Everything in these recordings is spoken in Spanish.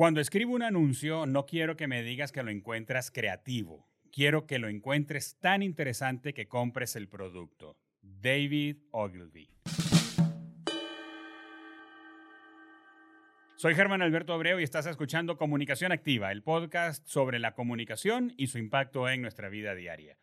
Cuando escribo un anuncio, no quiero que me digas que lo encuentras creativo. Quiero que lo encuentres tan interesante que compres el producto. David Ogilvy. Soy Germán Alberto Abreu y estás escuchando Comunicación Activa, el podcast sobre la comunicación y su impacto en nuestra vida diaria.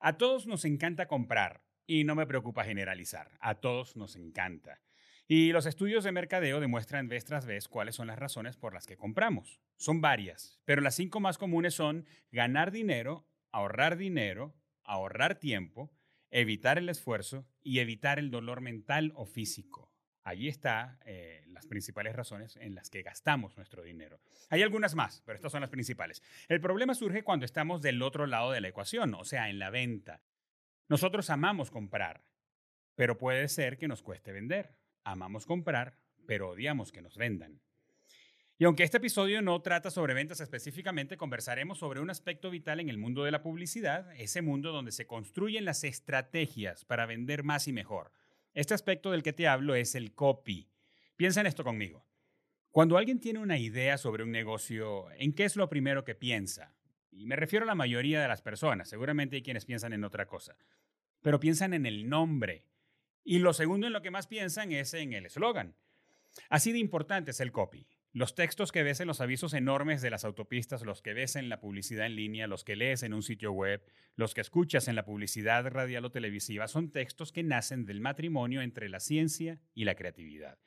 A todos nos encanta comprar y no me preocupa generalizar. A todos nos encanta. Y los estudios de mercadeo demuestran vez tras vez cuáles son las razones por las que compramos. Son varias, pero las cinco más comunes son ganar dinero, ahorrar dinero, ahorrar tiempo, evitar el esfuerzo y evitar el dolor mental o físico. Allí están eh, las principales razones en las que gastamos nuestro dinero. Hay algunas más, pero estas son las principales. El problema surge cuando estamos del otro lado de la ecuación, o sea, en la venta. Nosotros amamos comprar, pero puede ser que nos cueste vender. Amamos comprar, pero odiamos que nos vendan. Y aunque este episodio no trata sobre ventas específicamente, conversaremos sobre un aspecto vital en el mundo de la publicidad, ese mundo donde se construyen las estrategias para vender más y mejor este aspecto del que te hablo es el copy. Piensa en esto conmigo. Cuando alguien tiene una idea sobre un negocio, ¿en qué es lo primero que piensa? Y me refiero a la mayoría de las personas, seguramente hay quienes piensan en otra cosa, pero piensan en el nombre. Y lo segundo en lo que más piensan es en el eslogan. Así de importante es el copy. Los textos que ves en los avisos enormes de las autopistas, los que ves en la publicidad en línea, los que lees en un sitio web, los que escuchas en la publicidad radial o televisiva, son textos que nacen del matrimonio entre la ciencia y la creatividad.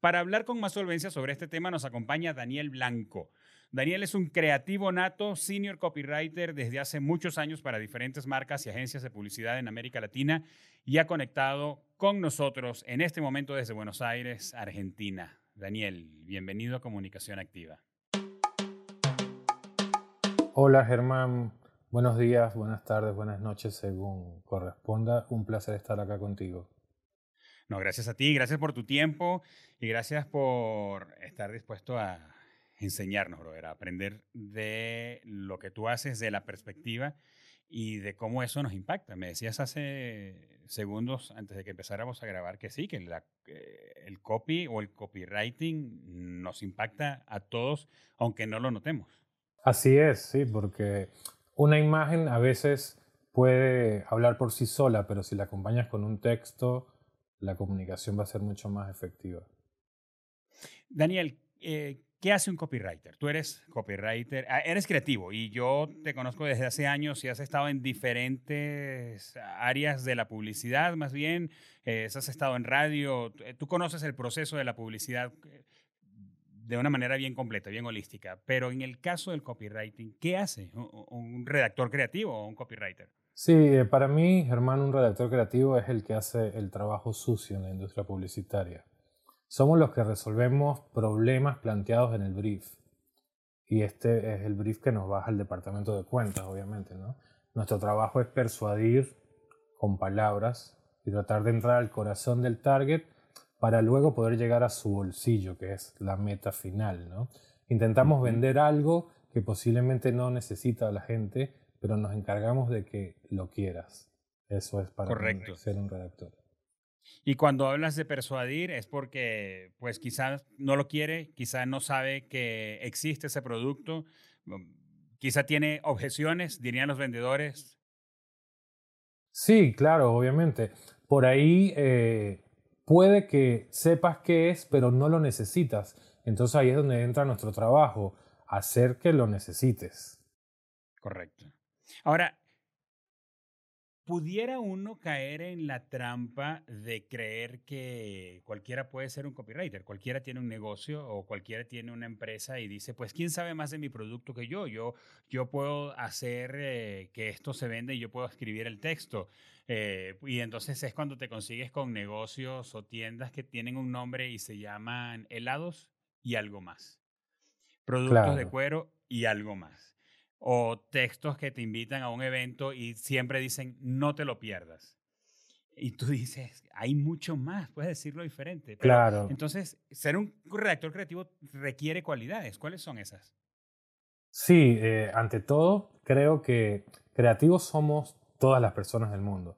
Para hablar con más solvencia sobre este tema nos acompaña Daniel Blanco. Daniel es un creativo nato, senior copywriter desde hace muchos años para diferentes marcas y agencias de publicidad en América Latina y ha conectado con nosotros en este momento desde Buenos Aires, Argentina. Daniel, bienvenido a Comunicación Activa. Hola Germán, buenos días, buenas tardes, buenas noches, según corresponda. Un placer estar acá contigo. No, gracias a ti, gracias por tu tiempo y gracias por estar dispuesto a enseñarnos, brother, a aprender de lo que tú haces, de la perspectiva y de cómo eso nos impacta. Me decías hace segundos antes de que empezáramos a grabar que sí, que el copy o el copywriting nos impacta a todos, aunque no lo notemos. Así es, sí, porque una imagen a veces puede hablar por sí sola, pero si la acompañas con un texto, la comunicación va a ser mucho más efectiva. Daniel, eh, ¿Qué hace un copywriter? Tú eres copywriter, ah, eres creativo y yo te conozco desde hace años y has estado en diferentes áreas de la publicidad, más bien, eh, has estado en radio, eh, tú conoces el proceso de la publicidad eh, de una manera bien completa, bien holística, pero en el caso del copywriting, ¿qué hace un redactor creativo o un copywriter? Sí, para mí, Germán, un redactor creativo es el que hace el trabajo sucio en la industria publicitaria somos los que resolvemos problemas planteados en el brief. Y este es el brief que nos baja al departamento de cuentas, obviamente. ¿no? Nuestro trabajo es persuadir con palabras y tratar de entrar al corazón del target para luego poder llegar a su bolsillo, que es la meta final. ¿no? Intentamos vender algo que posiblemente no necesita la gente, pero nos encargamos de que lo quieras. Eso es para ser un redactor. Y cuando hablas de persuadir es porque, pues quizás no lo quiere, quizás no sabe que existe ese producto, mm, quizá tiene objeciones, dirían los vendedores. Sí, claro, obviamente. Por ahí eh, puede que sepas qué es, pero no lo necesitas. Entonces ahí es donde entra nuestro trabajo, hacer que lo necesites. Correcto. Ahora, ¿Pudiera uno caer en la trampa de creer que cualquiera puede ser un copywriter? Cualquiera tiene un negocio o cualquiera tiene una empresa y dice, pues, ¿quién sabe más de mi producto que yo? Yo, yo puedo hacer eh, que esto se venda y yo puedo escribir el texto. Eh, y entonces es cuando te consigues con negocios o tiendas que tienen un nombre y se llaman helados y algo más. Productos de cuero y algo más o textos que te invitan a un evento y siempre dicen no te lo pierdas. Y tú dices, hay mucho más, puedes decirlo diferente. claro. Entonces, ser un redactor creativo requiere cualidades. ¿Cuáles son esas? Sí, eh, ante todo, creo que creativos somos todas las personas del mundo.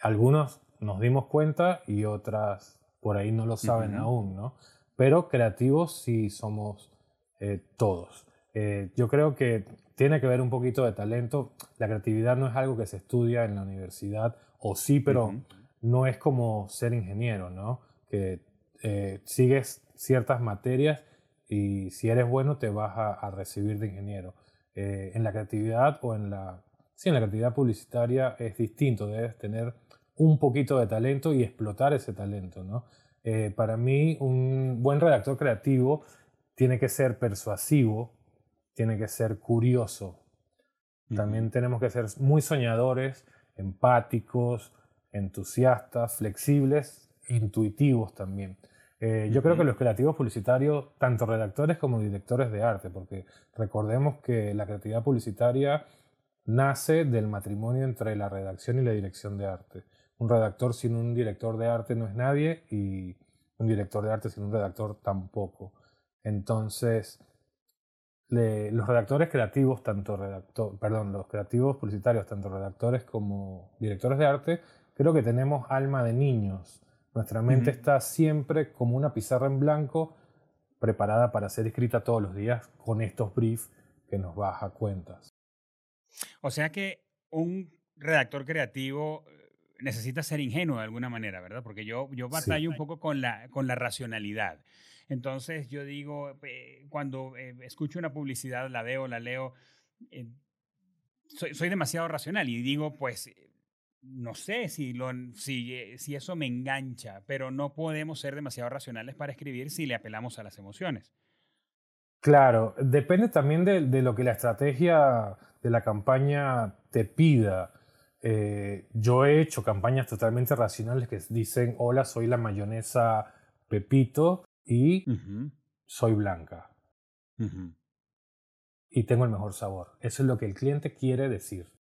Algunos nos dimos cuenta y otras por ahí no lo saben aún, ¿no? Pero creativos sí somos eh, todos. Eh, yo creo que tiene que ver un poquito de talento. La creatividad no es algo que se estudia en la universidad, o sí, pero no es como ser ingeniero, ¿no? Que eh, sigues ciertas materias y si eres bueno te vas a, recibir de ingeniero. en la creatividad o en la, sí, en la creatividad publicitaria es distinto, debes tener un poquito de talento y explotar ese talento, ¿no? Eh, para mí, un buen redactor creativo tiene que ser persuasivo, tiene que ser curioso. También tenemos que ser muy soñadores, empáticos, entusiastas, flexibles, intuitivos también. Eh, yo creo que los creativos publicitarios, tanto redactores como directores de arte, porque recordemos que la creatividad publicitaria nace del matrimonio entre la redacción y la dirección de arte un redactor sin un director de arte no es nadie y un director de arte sin un redactor tampoco. Entonces, los redactores creativos, tanto redactor, perdón, los creativos publicitarios, tanto redactores como directores de arte, creo que tenemos alma de niños. Nuestra mente está siempre como una pizarra en blanco preparada para ser escrita todos los días con estos briefs que nos baja cuentas. O sea que un redactor creativo necesita ser ingenuo de alguna manera, ¿verdad? Porque yo, yo batallo un poco con la, con la racionalidad. Entonces yo digo, cuando eh, escucho una publicidad, la veo, la leo, eh, soy, demasiado racional y digo, pues, no sé si, lo, si, si eso me engancha, pero no podemos ser demasiado racionales para escribir si le apelamos a las emociones. Claro, depende también de, de lo que la estrategia de la campaña te pida. Eh, yo he hecho campañas totalmente racionales que dicen, hola, soy la mayonesa Pepito y soy blanca. Y tengo el mejor sabor. Eso es lo que el cliente quiere decir.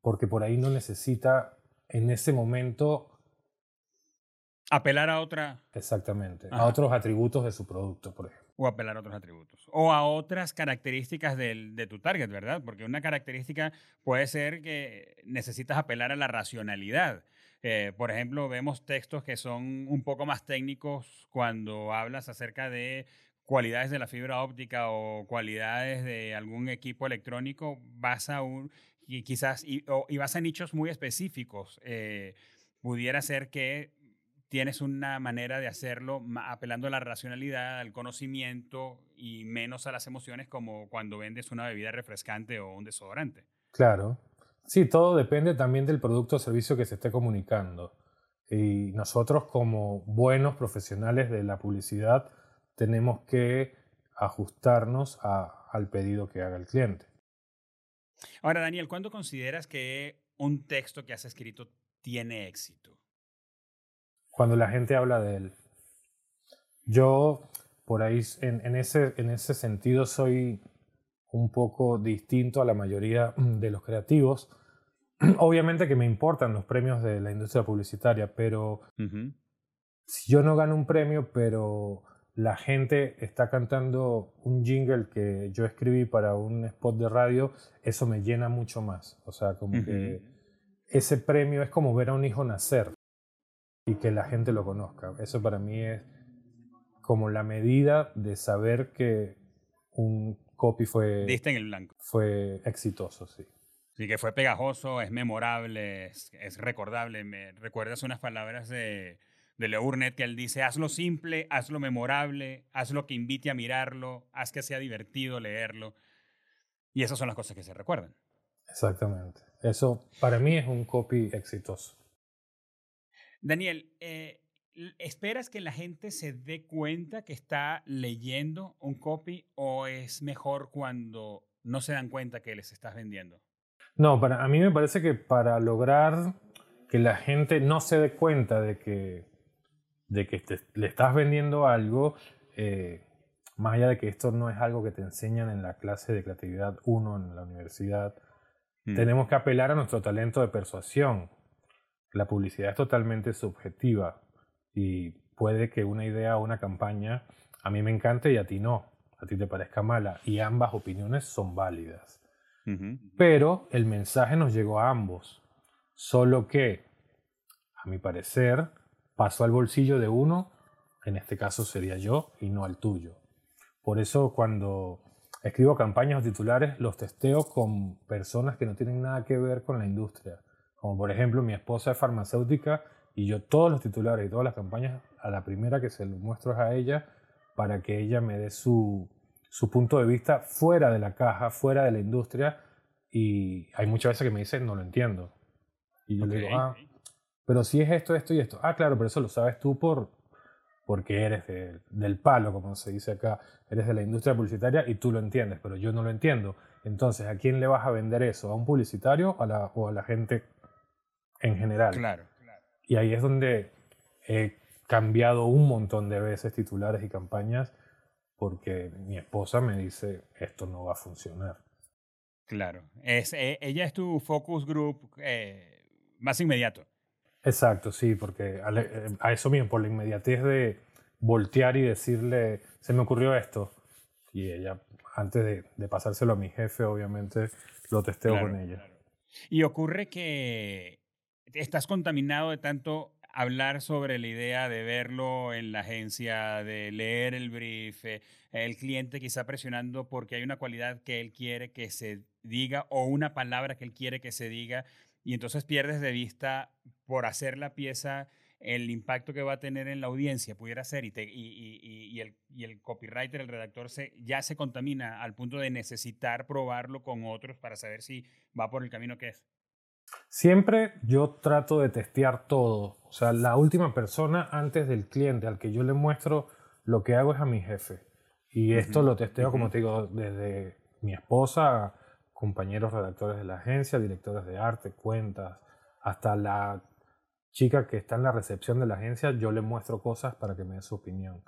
Porque por ahí no necesita en ese momento... Apelar a otra... Exactamente. A otros atributos de su producto, por ejemplo. O apelar a otros atributos. O a otras características del, de tu target, ¿verdad? Porque una característica puede ser que necesitas apelar a la racionalidad. Por ejemplo, vemos textos que son un poco más técnicos cuando hablas acerca de cualidades de la fibra óptica o cualidades de algún equipo electrónico, vas a un, y quizás, y, vas a nichos muy específicos. Eh, pudiera ser que tienes una manera de hacerlo apelando a la racionalidad, al conocimiento y menos a las emociones como cuando vendes una bebida refrescante o un desodorante. Claro. Sí, todo depende también del producto o servicio que se esté comunicando. Y nosotros como buenos profesionales de la publicidad tenemos que ajustarnos al pedido que haga el cliente. Ahora, Daniel, ¿cuándo consideras que un texto que has escrito tiene éxito? cuando la gente habla de él. Yo, por ahí, en, ese, en ese sentido, soy un poco distinto a la mayoría de los creativos. Obviamente que me importan los premios de la industria publicitaria, pero si yo no gano un premio, pero la gente está cantando un jingle que yo escribí para un spot de radio, eso me llena mucho más. O sea, como que ese premio es como ver a un hijo nacer y que la gente lo conozca. Eso para mí es como la medida de saber que un copy fue... Diste en el blanco. Fue exitoso, sí. Sí, que fue pegajoso, es memorable, es, recordable. Me recuerdas unas palabras de, de Leo Burnett que él dice, hazlo simple, hazlo memorable, hazlo que invite a mirarlo, haz que sea divertido leerlo. Y esas son las cosas que se recuerdan. Exactamente. Eso para mí es un copy exitoso. Daniel, eh, ¿esperas que la gente se dé cuenta que está leyendo un copy o es mejor cuando no se dan cuenta que les estás vendiendo? No, para, a mí me parece que para lograr que la gente no se dé cuenta de que, de que le estás vendiendo algo, eh, más allá de que esto no es algo que te enseñan en la clase de creatividad 1 en la universidad, mm. tenemos que apelar a nuestro talento de persuasión. La publicidad es totalmente subjetiva y puede que una idea o una campaña a mí me encante y a ti no, a ti te parezca mala y ambas opiniones son válidas. Pero el mensaje nos llegó a ambos, solo que, a mi parecer, pasó al bolsillo de uno, en este caso sería yo, y no al tuyo. Por eso cuando escribo campañas o titulares, los testeo con personas que no tienen nada que ver con la industria. Como por ejemplo, mi esposa es farmacéutica y yo todos los titulares y todas las campañas, a la primera que se lo muestro es a ella para que ella me dé su, su punto de vista fuera de la caja, fuera de la industria. Y hay muchas veces que me dicen, no lo entiendo. Y yo le digo, ah, pero si es esto, esto y esto. Ah, claro, pero eso lo sabes tú por, porque eres del palo, como se dice acá, eres de la industria publicitaria y tú lo entiendes, pero yo no lo entiendo. Entonces, ¿a quién le vas a vender eso? ¿A un publicitario a la, o a la gente en general? Claro, Y ahí es donde he cambiado un montón de veces titulares y campañas porque mi esposa me dice, esto no va a funcionar. Claro, es, e, ella es tu focus group eh, más inmediato. Exacto, sí, porque eh, a, eso mismo, por la inmediatez de voltear y decirle, se me ocurrió esto. Y ella, antes de, pasárselo a mi jefe, obviamente lo testeo con ella. Y ocurre que estás contaminado de tanto hablar sobre la idea de verlo en la agencia, de leer el brief, eh, el cliente quizá presionando porque hay una cualidad que él quiere que se diga o una palabra que él quiere que se diga y entonces pierdes de vista por hacer la pieza el impacto que va a tener en la audiencia, pudiera ser, y, el, y, el, copywriter, el redactor, se, ya se contamina al punto de necesitar probarlo con otros para saber si va por el camino que es. Siempre yo trato de testear todo. O sea, la última persona antes del cliente al que yo le muestro lo que hago es a mi jefe. Y esto lo testeo, como te digo, desde mi esposa compañeros redactores de la agencia, directores de arte, cuentas, hasta la chica que está en la recepción de la agencia, yo le muestro cosas para que me dé su opinión.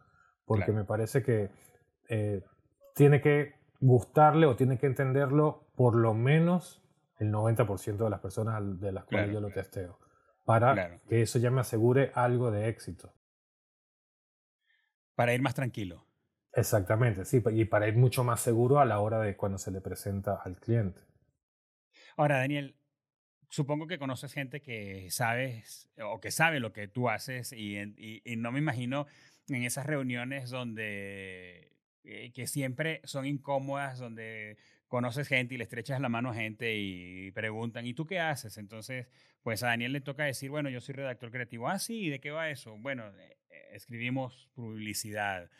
Porque me parece que eh, tiene que gustarle o tiene que entenderlo por lo menos el 90% de las personas de las cuales yo lo testeo. Para que eso ya me asegure algo de éxito. Para ir más tranquilo. Exactamente, sí, y para ir mucho más seguro a la hora de cuando se le presenta al cliente. Ahora, Daniel, supongo que conoces gente que sabes o que sabe lo que tú haces y, y, no me imagino en esas reuniones donde eh, que siempre son incómodas, donde conoces gente y le estrechas la mano a gente y preguntan, ¿y tú qué haces? Entonces, pues a Daniel le toca decir, bueno, yo soy redactor creativo. Ah, sí, ¿de qué va eso? Bueno, eh, eh, escribimos publicidad.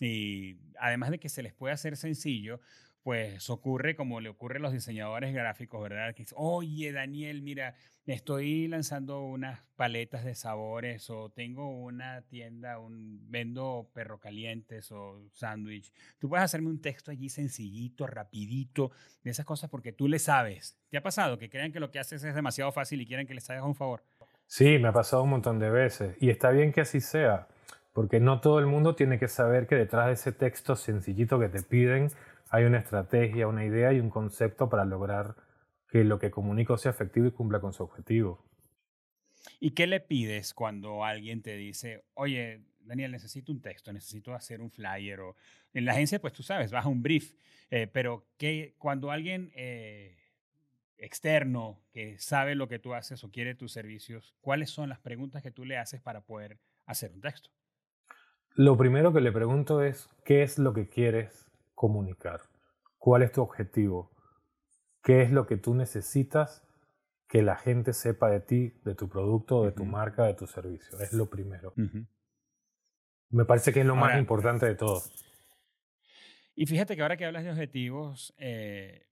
Y además de que se les puede hacer sencillo, pues ocurre como le ocurre a los diseñadores gráficos, ¿verdad? Que oye, Daniel, mira, estoy lanzando unas paletas de sabores o tengo una tienda, un, vendo perro calientes o sándwich. Tú puedes hacerme un texto allí sencillito, rapidito, de esas cosas porque tú le sabes. ¿Te ha pasado que crean que lo que haces es demasiado fácil y quieren que les hagas un favor? Sí, me ha pasado un montón de veces y está bien que así sea porque no todo el mundo tiene que saber que detrás de ese texto sencillito que te piden hay una estrategia, una idea y un concepto para lograr que lo que comunico sea efectivo y cumpla con su objetivo. ¿Y qué le pides cuando alguien te dice, oye, Daniel, necesito un texto, necesito hacer un flyer? O en la agencia, pues tú sabes, baja un brief, eh, pero que cuando alguien eh, externo que sabe lo que tú haces o quiere tus servicios, ¿cuáles son las preguntas que tú le haces para poder hacer un texto? Lo primero que le pregunto es, ¿qué es lo que quieres comunicar? ¿Cuál es tu objetivo? ¿Qué es lo que tú necesitas que la gente sepa de ti, de tu producto, de tu marca, de tu servicio? Es lo primero. Me parece que es lo más importante de todo. Y fíjate que ahora que hablas de objetivos, eh,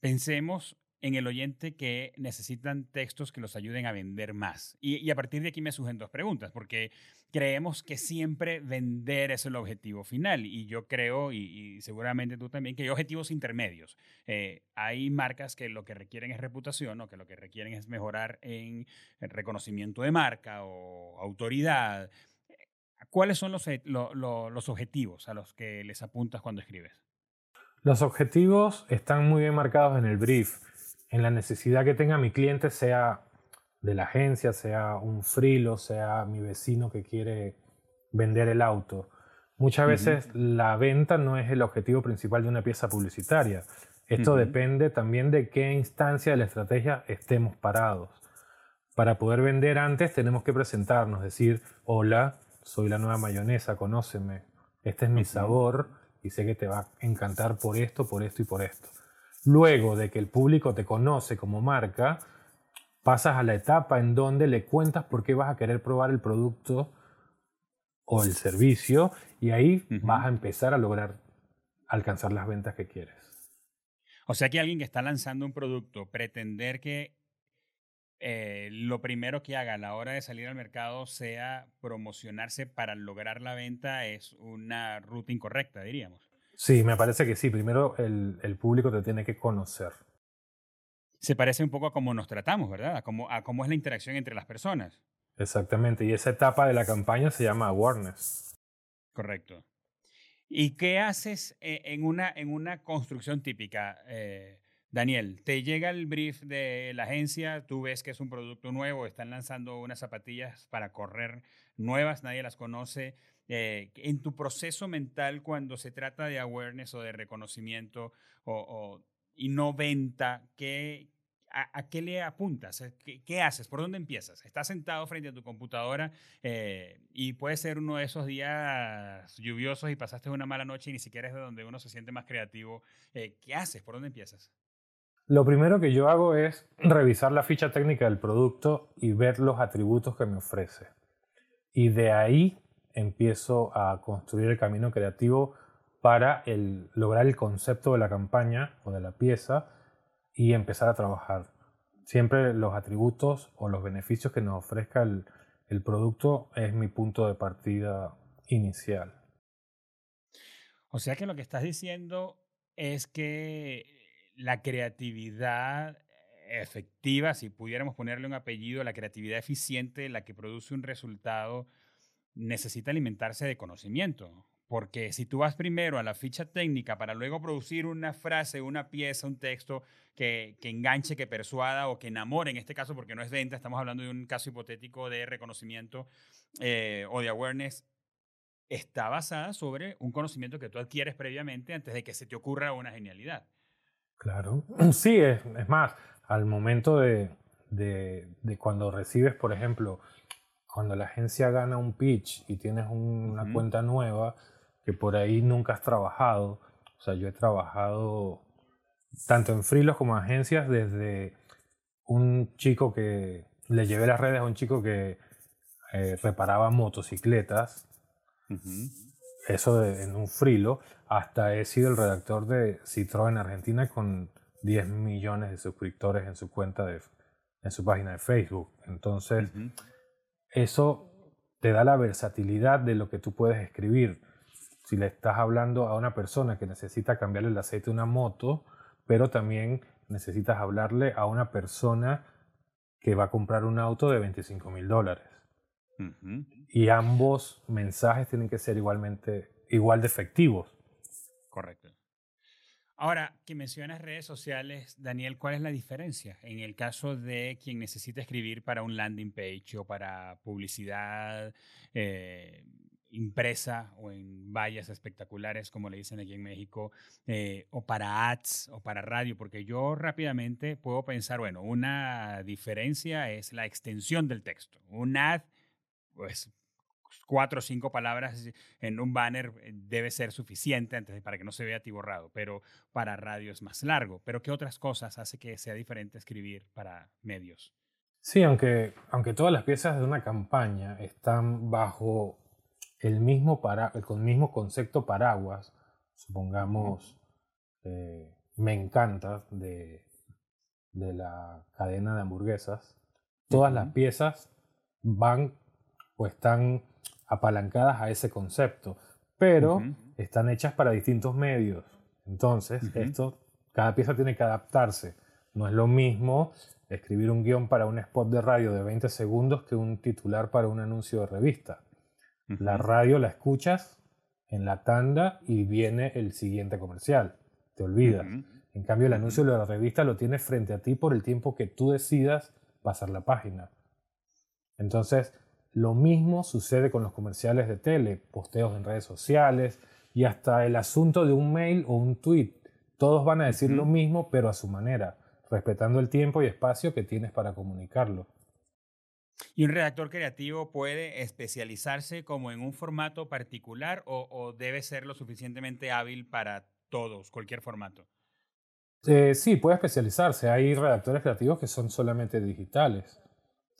pensemos en el oyente que necesitan textos que los ayuden a vender más. Y, a partir de aquí me surgen dos preguntas, porque creemos que siempre vender es el objetivo final. Y yo creo, y, seguramente tú también, que hay objetivos intermedios. Eh, hay marcas que lo que requieren es reputación o que lo que requieren es mejorar en reconocimiento de marca o autoridad. ¿Cuáles son los, los objetivos a los que les apuntas cuando escribes? Los objetivos están muy bien marcados en el brief en la necesidad que tenga mi cliente, sea de la agencia, sea un frilo, sea mi vecino que quiere vender el auto. Muchas veces la venta no es el objetivo principal de una pieza publicitaria. Esto depende también de qué instancia de la estrategia estemos parados. Para poder vender antes tenemos que presentarnos, decir, hola, soy la nueva mayonesa, conóceme, este es mi sabor y sé que te va a encantar por esto, por esto y por esto. Luego de que el público te conoce como marca, pasas a la etapa en donde le cuentas por qué vas a querer probar el producto o el servicio y ahí vas a empezar a lograr alcanzar las ventas que quieres. O sea que alguien que está lanzando un producto, pretender que eh, lo primero que haga a la hora de salir al mercado sea promocionarse para lograr la venta es una ruta incorrecta, diríamos. Sí, me parece que sí. Primero el, el público te tiene que conocer. Se parece un poco a cómo nos tratamos, ¿verdad? A cómo, a cómo es la interacción entre las personas. Exactamente. Y esa etapa de la campaña se llama awareness. Correcto. ¿Y qué haces eh, en una, en una construcción típica? Eh, Daniel, te llega el brief de la agencia, tú ves que es un producto nuevo, están lanzando unas zapatillas para correr nuevas, nadie las conoce. Eh, en tu proceso mental, cuando se trata de awareness o de reconocimiento o, y no venta, ¿qué, a, qué le apuntas? ¿Qué, haces? ¿Por dónde empiezas? Estás sentado frente a tu computadora eh, y puede ser uno de esos días lluviosos y pasaste una mala noche y ni siquiera es de donde uno se siente más creativo. Eh, ¿Qué haces? ¿Por dónde empiezas? Lo primero que yo hago es revisar la ficha técnica del producto y ver los atributos que me ofrece. Y de ahí empiezo a construir el camino creativo para lograr el concepto de la campaña o de la pieza y empezar a trabajar. Siempre los atributos o los beneficios que nos ofrezca el, el producto es mi punto de partida inicial. O sea que lo que estás diciendo es que la creatividad efectiva, si pudiéramos ponerle un apellido, la creatividad eficiente, la que produce un resultado, necesita alimentarse de conocimiento. Porque si tú vas primero a la ficha técnica para luego producir una frase, una pieza, un texto que, que, enganche, que persuada o que enamore, en este caso porque no es venta, estamos hablando de un caso hipotético de reconocimiento eh, o de awareness, está basada sobre un conocimiento que tú adquieres previamente antes de que se te ocurra una genialidad. Claro, sí, es, más, al momento de, de cuando recibes, por ejemplo, cuando la agencia gana un pitch y tienes una cuenta nueva, que por ahí nunca has trabajado. O sea, yo he trabajado tanto en freelos como en agencias desde un chico que le llevé las redes a un chico que eh, reparaba motocicletas. Eso en un frilo. Hasta he sido el redactor de Citroën Argentina con 10 millones de suscriptores en su cuenta de, en su página de Facebook. Entonces, eso te da la versatilidad de lo que tú puedes escribir si le estás hablando a una persona que necesita cambiarle el aceite a una moto, pero también necesitas hablarle a una persona que va a comprar un auto de 25 mil dólares. Y ambos mensajes tienen que ser igualmente igual de efectivos. Correcto. Ahora, que mencionas redes sociales, Daniel, ¿cuál es la diferencia en el caso de quien necesita escribir para un landing page o para publicidad? Eh, impresa o en vallas espectaculares, como le dicen aquí en México, eh, o para ads o para radio, porque yo rápidamente puedo pensar, bueno, una diferencia es la extensión del texto. Un ad, pues cuatro o cinco palabras en un banner eh, debe ser suficiente antes para que no se vea atiborrado, pero para radio es más largo. Pero ¿qué otras cosas hace que sea diferente escribir para medios? Sí, aunque, aunque todas las piezas de una campaña están bajo el mismo, para, el mismo concepto paraguas, supongamos, eh, me encanta de, de la cadena de hamburguesas, todas las piezas van o están apalancadas a ese concepto, pero están hechas para distintos medios. Entonces, esto, cada pieza tiene que adaptarse. No es lo mismo escribir un guion para un spot de radio de 20 segundos que un titular para un anuncio de revista. La radio la escuchas en la tanda y viene el siguiente comercial. Te olvidas. En cambio, el anuncio de la revista lo tienes frente a ti por el tiempo que tú decidas pasar la página. Entonces, lo mismo sucede con los comerciales de tele, posteos en redes sociales y hasta el asunto de un mail o un tweet. Todos van a decir lo mismo, pero a su manera, respetando el tiempo y espacio que tienes para comunicarlo. ¿Y un redactor creativo puede especializarse como en un formato particular o, debe ser lo suficientemente hábil para todos, cualquier formato? Eh, sí, puede especializarse. Hay redactores creativos que son solamente digitales.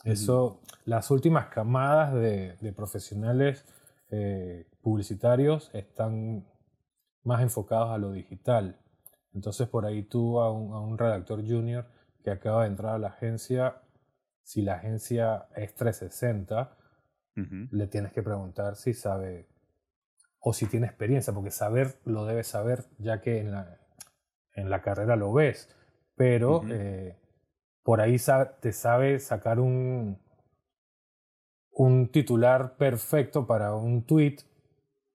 Eso, las últimas camadas de, profesionales eh, publicitarios están más enfocados a lo digital. Entonces, por ahí tú a un redactor junior que acaba de entrar a la agencia si la agencia es 360, le tienes que preguntar si sabe o si tiene experiencia, porque saber lo debes saber ya que en la, en la carrera lo ves, pero eh, por ahí te sabe sacar un, un titular perfecto para un tweet,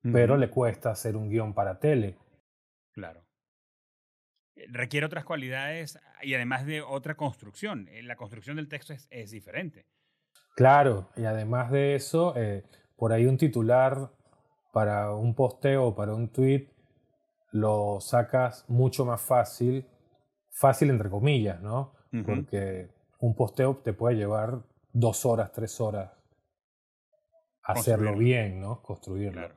pero le cuesta hacer un guion para tele. Claro. Eh, requiere otras cualidades y además de otra construcción. Eh, la construcción del texto es, diferente. Claro, y además de eso, eh, por ahí un titular para un posteo o para un tweet lo sacas mucho más fácil, fácil entre comillas, ¿no? Porque un posteo te puede llevar dos horas, tres horas hacerlo bien, ¿no? Construirlo.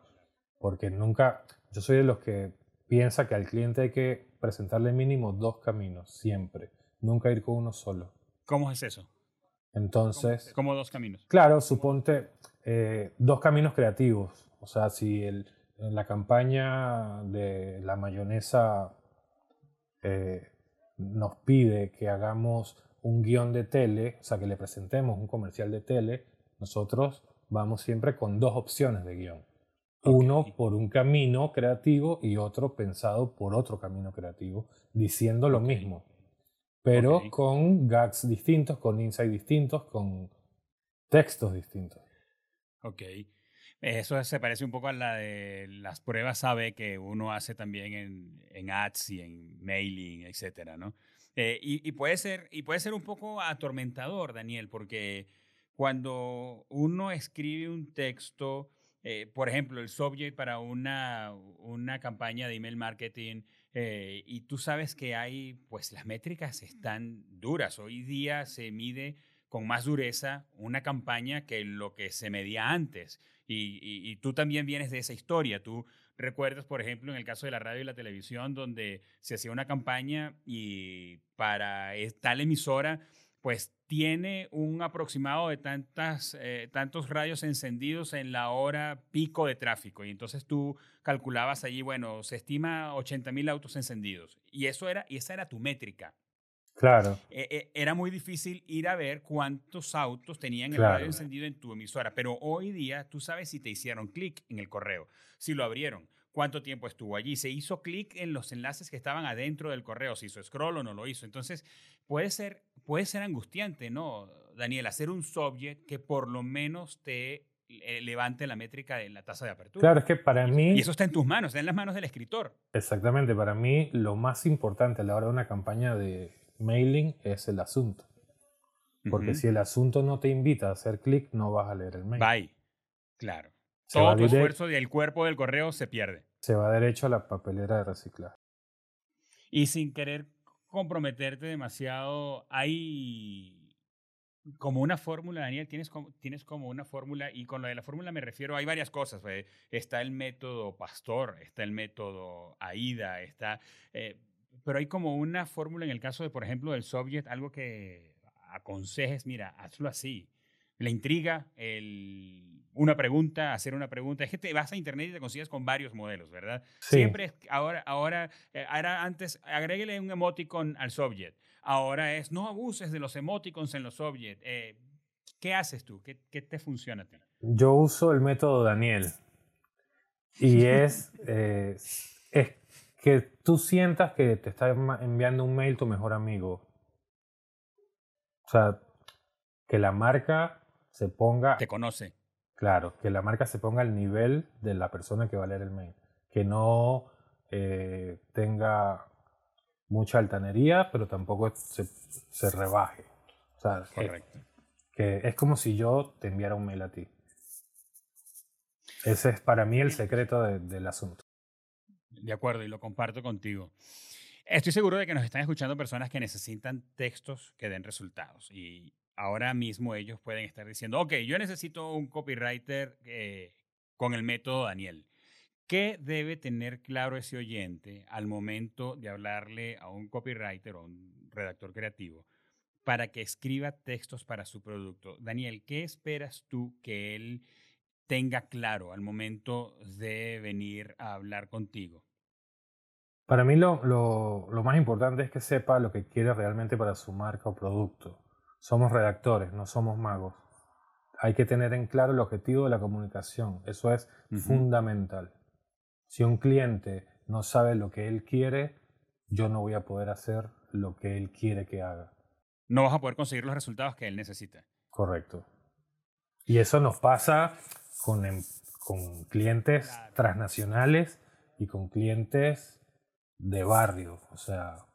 Porque nunca, yo soy de los que piensa que al cliente hay que presentarle mínimo dos caminos, siempre. Nunca ir con uno solo. ¿Cómo es eso? Entonces... ¿Cómo dos caminos? Claro, suponte eh, dos caminos creativos. O sea, si el, en la campaña de la mayonesa eh, nos pide que hagamos un guion de tele, o sea, que le presentemos un comercial de tele, nosotros vamos siempre con dos opciones de guion. Uno por un camino creativo y otro pensado por otro camino creativo, diciendo lo mismo, pero con gags distintos, con insights distintos, con textos distintos. Ok. Eso se parece un poco a la de las pruebas sabe que uno hace también en, en ads y en mailing, etcétera, ¿no? Eh, y, puede ser, y puede ser un poco atormentador, Daniel, porque cuando uno escribe un texto eh, por ejemplo, el subject para una, una campaña de email marketing eh, y tú sabes que hay, pues las métricas están duras. Hoy día se mide con más dureza una campaña que lo que se medía antes. Y, tú también vienes de esa historia. Tú recuerdas, por ejemplo, en el caso de la radio y la televisión, donde se hacía una campaña y para tal emisora pues tiene un aproximado de tantas, eh, tantos radios encendidos en la hora pico de tráfico. Y entonces tú calculabas allí, bueno, se estima 80 mil autos encendidos. Y, eso era, y esa era tu métrica. Claro. E, e, era muy difícil ir a ver cuántos autos tenían el radio encendido en tu emisora. Pero hoy día tú sabes si te hicieron clic en el correo, si lo abrieron, cuánto tiempo estuvo allí. Se hizo clic en los enlaces que estaban adentro del correo, si hizo scroll o no lo hizo. Entonces, puede ser, puede ser angustiante, ¿no, Daniel? Hacer un subject que por lo menos te eh, levante la métrica de la tasa de apertura. Claro, es que para mí... Y eso está en tus manos, está en las manos del escritor. Exactamente, para mí lo más importante a la hora de una campaña de mailing es el asunto. Porque si el asunto no te invita a hacer clic, no vas a leer el mail. Bye. Claro. Todo tu esfuerzo del cuerpo del correo se pierde. Se va derecho a la papelera de reciclaje. Y sin querer comprometerte demasiado, hay como una fórmula, Daniel, tienes como, tienes como una fórmula, y con lo de la fórmula me refiero, hay varias cosas. Está el método Pastor, está el método AIDA, está, eh, pero hay como una fórmula en el caso de, por ejemplo, del subject, algo que aconsejes, mira, hazlo así. La intriga, el una pregunta, hacer una pregunta. Es que te vas a internet y te consigues con varios modelos, ¿verdad? Siempre, ahora, ahora, eh, era antes, agréguele un emoticon al subject. Ahora es, no abuses de los emoticons en los subject. Eh, ¿Qué haces tú? ¿Qué, ¿Qué, te funciona a ti? Yo uso el método Daniel. Y es, eh, es que tú sientas que te está enviando un mail tu mejor amigo. O sea, que la marca se ponga... Te conoce. Claro, que la marca se ponga al nivel de la persona que va a leer el mail. Que no eh, tenga mucha altanería, pero tampoco se, se rebaje. O sea, Correcto. Que, es como si yo te enviara un mail a ti. Ese es para mí el secreto del asunto. De acuerdo, y lo comparto contigo. Estoy seguro de que nos están escuchando personas que necesitan textos que den resultados. Y, ahora mismo ellos pueden estar diciendo, ok, yo necesito un copywriter eh, con el método Daniel. ¿Qué debe tener claro ese oyente al momento de hablarle a un copywriter o un redactor creativo para que escriba textos para su producto? Daniel, ¿qué esperas tú que él tenga claro al momento de venir a hablar contigo? Para mí lo, lo, más importante es que sepa lo que quiere realmente para su marca o producto. Somos redactores, no somos magos. Hay que tener en claro el objetivo de la comunicación. Eso es fundamental. Si un cliente no sabe lo que él quiere, yo no voy a poder hacer lo que él quiere que haga. No vas a poder conseguir los resultados que él necesita. Correcto. Y eso nos pasa con, em, con clientes transnacionales y con clientes de barrio. O sea,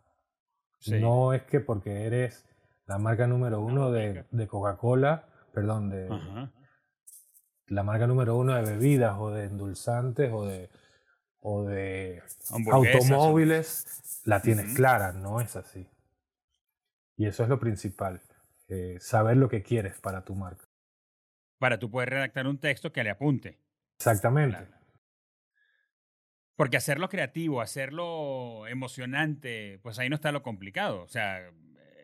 no es que porque eres la marca número uno de, de Coca-Cola, perdón, de la marca número uno de bebidas o de endulzantes o de, o de automóviles, la tienes clara, no es así. Y eso es lo principal, eh, saber lo que quieres para tu marca. Para tú poder redactar un texto que le apunte. Exactamente. Porque hacerlo creativo, hacerlo emocionante, pues ahí no está lo complicado. O sea,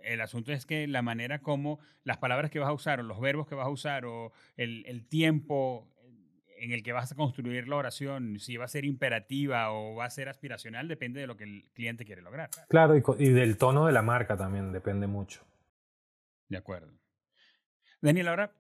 el asunto es que la manera como las palabras que vas a usar o los verbos que vas a usar o el, el tiempo en el que vas a construir la oración, si va a ser imperativa o va a ser aspiracional, depende de lo que el cliente quiere lograr. Claro, y, y del tono de la marca también depende mucho. De acuerdo. Daniel, ahora,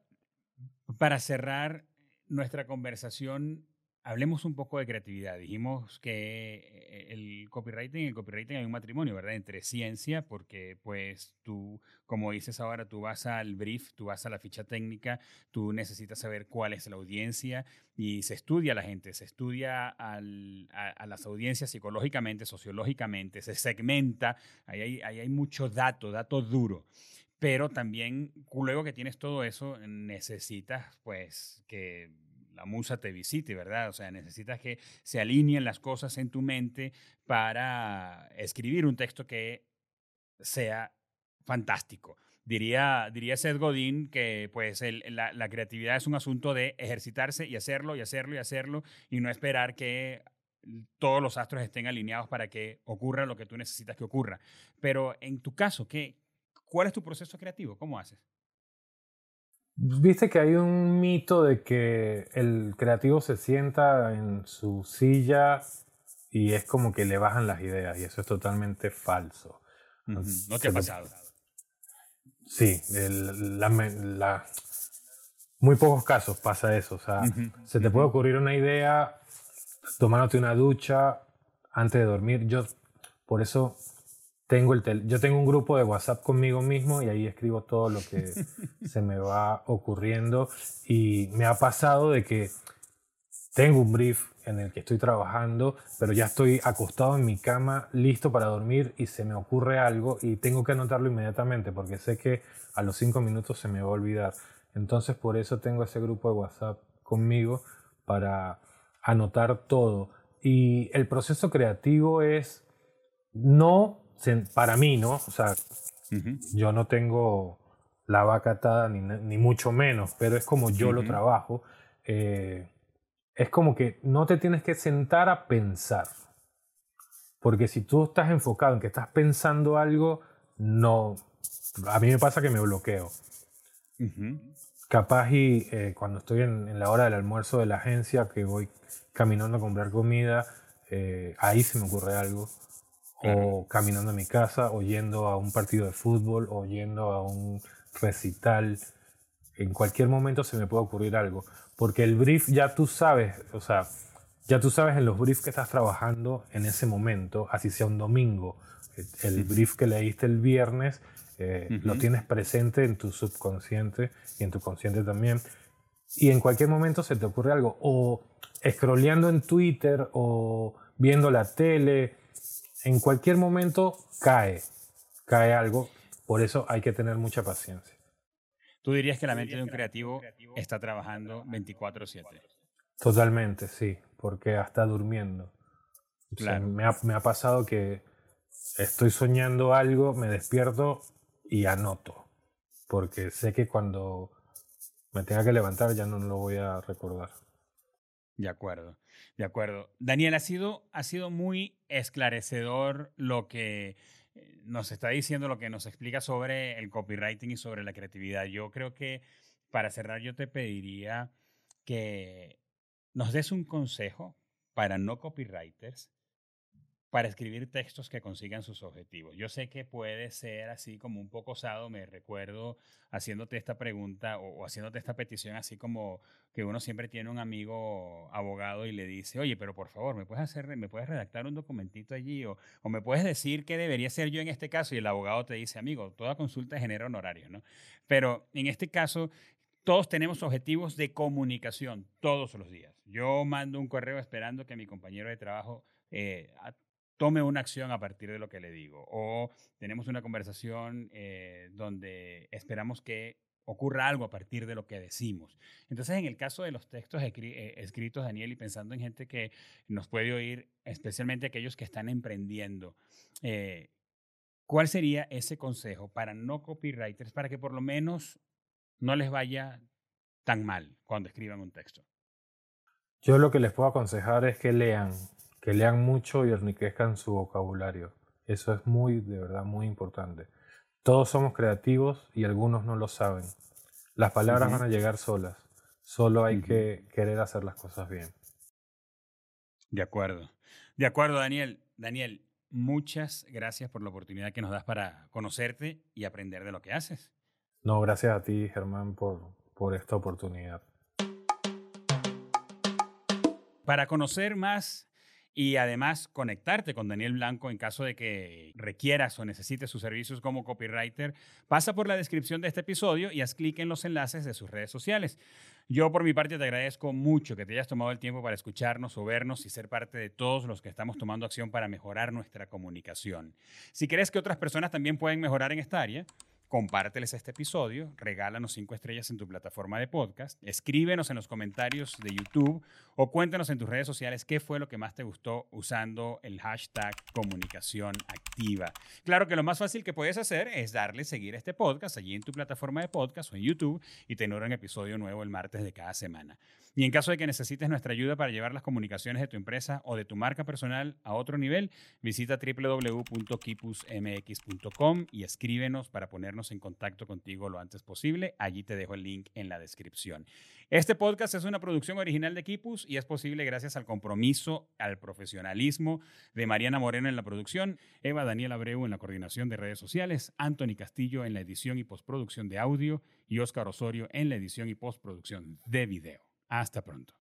para cerrar nuestra conversación, Hablemos un poco de creatividad. Dijimos que eh, el copywriting, el copywriting hay un matrimonio, ¿verdad? Entre ciencia, porque pues tú, como dices ahora, tú vas al brief, tú vas a la ficha técnica, tú necesitas saber cuál es la audiencia y se estudia a la gente, se estudia a, las audiencias psicológicamente, sociológicamente, se segmenta, ahí hay, ahí hay mucho dato, dato duro pero también luego que tienes todo eso necesitas pues que la musa te visite, ¿verdad? O sea, necesitas que se alineen las cosas en tu mente para escribir un texto que sea fantástico. Diría, diría Seth Godin que pues la, la, creatividad es un asunto de ejercitarse y hacerlo y hacerlo y hacerlo y no esperar que todos los astros estén alineados para que ocurra lo que tú necesitas que ocurra. Pero en tu caso, ¿qué, ¿cuál es tu proceso creativo? ¿Cómo haces? Viste que hay un mito de que el creativo se sienta en su silla y es como que le bajan las ideas y eso es totalmente falso. ¿No te ha pasado? Sí, la, muy pocos casos pasa eso. O sea, se te puede ocurrir una idea tomándote una ducha antes de dormir. Yo, por eso tengo el yo tengo un grupo de WhatsApp conmigo mismo y ahí escribo todo lo que se me va ocurriendo y me ha pasado de que tengo un brief en el que estoy trabajando, pero ya estoy acostado en mi cama listo para dormir y se me ocurre algo y tengo que anotarlo inmediatamente porque sé que a los cinco minutos se me va a olvidar. Entonces por eso tengo ese grupo de WhatsApp conmigo para anotar todo. Y el proceso creativo es no para mí, ¿no? O sea, yo no tengo la vaca atada ni, ni, mucho menos, pero es como yo lo trabajo. Eh, es como que no te tienes que sentar a pensar. Porque si tú estás enfocado en que estás pensando algo, no. A mí me pasa que me bloqueo. Capaz y eh, cuando estoy en, en, la hora del almuerzo de la agencia, que voy caminando a comprar comida, eh, ahí se me ocurre algo o caminando a mi casa, o yendo a un partido de fútbol, o yendo a un recital. En cualquier momento se me puede ocurrir algo. Porque el brief ya tú sabes, o sea, ya tú sabes en los briefs que estás trabajando en ese momento, así sea un domingo. El brief que leíste el viernes eh, lo tienes presente en tu subconsciente y en tu consciente también. Y en cualquier momento se te ocurre algo. O scrolleando en Twitter o viendo la tele en cualquier momento cae, cae algo, por eso hay que tener mucha paciencia. ¿Tú dirías que la mente de un creativo está trabajando 24/7? Totalmente, sí, porque hasta durmiendo. me, ha, me ha pasado que estoy soñando algo, me despierto y anoto. porque sé que cuando me tenga que levantar ya no lo voy a recordar. De acuerdo, de acuerdo. Daniel, ha sido, ha sido muy esclarecedor lo que eh, nos está diciendo, lo que nos explica sobre el copywriting y sobre la creatividad. Yo creo que para cerrar yo te pediría que nos des un consejo para no copywriters para escribir textos que consigan sus objetivos. Yo sé que puede ser así como un poco osado, me recuerdo haciéndote esta pregunta o, haciéndote esta petición, así como que uno siempre tiene un amigo abogado y le dice, oye, pero por favor, ¿me puedes, hacer, me puedes redactar un documentito allí o, me puedes decir qué debería ser yo en este caso? Y el abogado te dice, amigo, toda consulta genera honorarios, ¿no? Pero en este caso, todos tenemos objetivos de comunicación todos los días. Yo mando un correo esperando que mi compañero de trabajo eh, tome una acción a partir de lo que le digo. O tenemos una conversación eh, donde esperamos que ocurra algo a partir de lo que decimos. Entonces, en el caso de los textos eh, escritos, Daniel, y pensando en gente que nos puede oír, especialmente aquellos que están emprendiendo, eh, ¿cuál sería ese consejo para no copywriters, para que por lo menos no les vaya tan mal cuando escriban un texto? Yo lo que les puedo aconsejar es que lean, que lean mucho y enriquezcan su vocabulario. Eso es muy, de verdad, muy importante. Todos somos creativos y algunos no lo saben. Las palabras van a llegar solas. Solo hay que querer hacer las cosas bien. De acuerdo. De acuerdo, Daniel. Daniel, muchas gracias por la oportunidad que nos das para conocerte y aprender de lo que haces. No, gracias a ti, Germán, por, por esta oportunidad. Para conocer más y además conectarte con Daniel Blanco en caso de que requieras o necesites sus servicios como copywriter, pasa por la descripción de este episodio y haz clic en los enlaces de sus redes sociales. Yo por mi parte te agradezco mucho que te hayas tomado el tiempo para escucharnos o vernos y ser parte de todos los que estamos tomando acción para mejorar nuestra comunicación. Si crees que otras personas también pueden mejorar en esta área, compárteles este episodio, regálanos cinco estrellas en tu plataforma de podcast, escríbenos en los comentarios de YouTube o cuéntanos en tus redes sociales qué fue lo que más te gustó usando el hashtag comunicación activa. Claro que lo más fácil que puedes hacer es darle seguir a este podcast allí en tu plataforma de podcast o en YouTube y tener un episodio nuevo el martes de cada semana. Y en caso de que necesites nuestra ayuda para llevar las comunicaciones de tu empresa o de tu marca personal a otro nivel, visita www.kipusmx.com y escríbenos para ponernos en contacto contigo lo antes posible. Allí te dejo el link en la descripción. Este podcast es una producción original de Kipus y es posible gracias al compromiso, al profesionalismo de Mariana Moreno en la producción, Eva Daniel Abreu en la coordinación de redes sociales, Anthony Castillo en la edición y postproducción de audio y Oscar Osorio en la edición y postproducción de video. Hasta pronto.